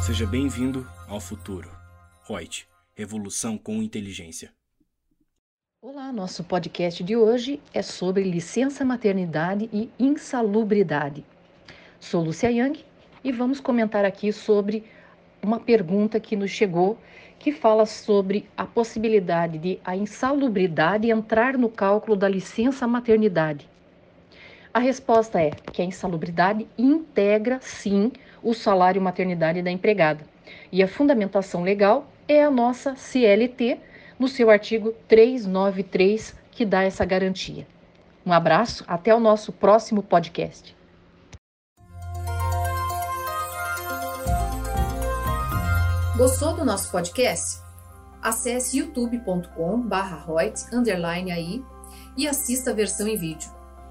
Seja bem-vindo ao futuro. Reut, revolução com inteligência. Olá, nosso podcast de hoje é sobre licença maternidade e insalubridade. Sou Lúcia Yang e vamos comentar aqui sobre uma pergunta que nos chegou que fala sobre a possibilidade de a insalubridade entrar no cálculo da licença maternidade. A resposta é que a insalubridade integra, sim, o salário maternidade da empregada. E a fundamentação legal é a nossa CLT, no seu artigo 393, que dá essa garantia. Um abraço, até o nosso próximo podcast. Gostou do nosso podcast? Acesse youtube.com/royts_aí e assista a versão em vídeo.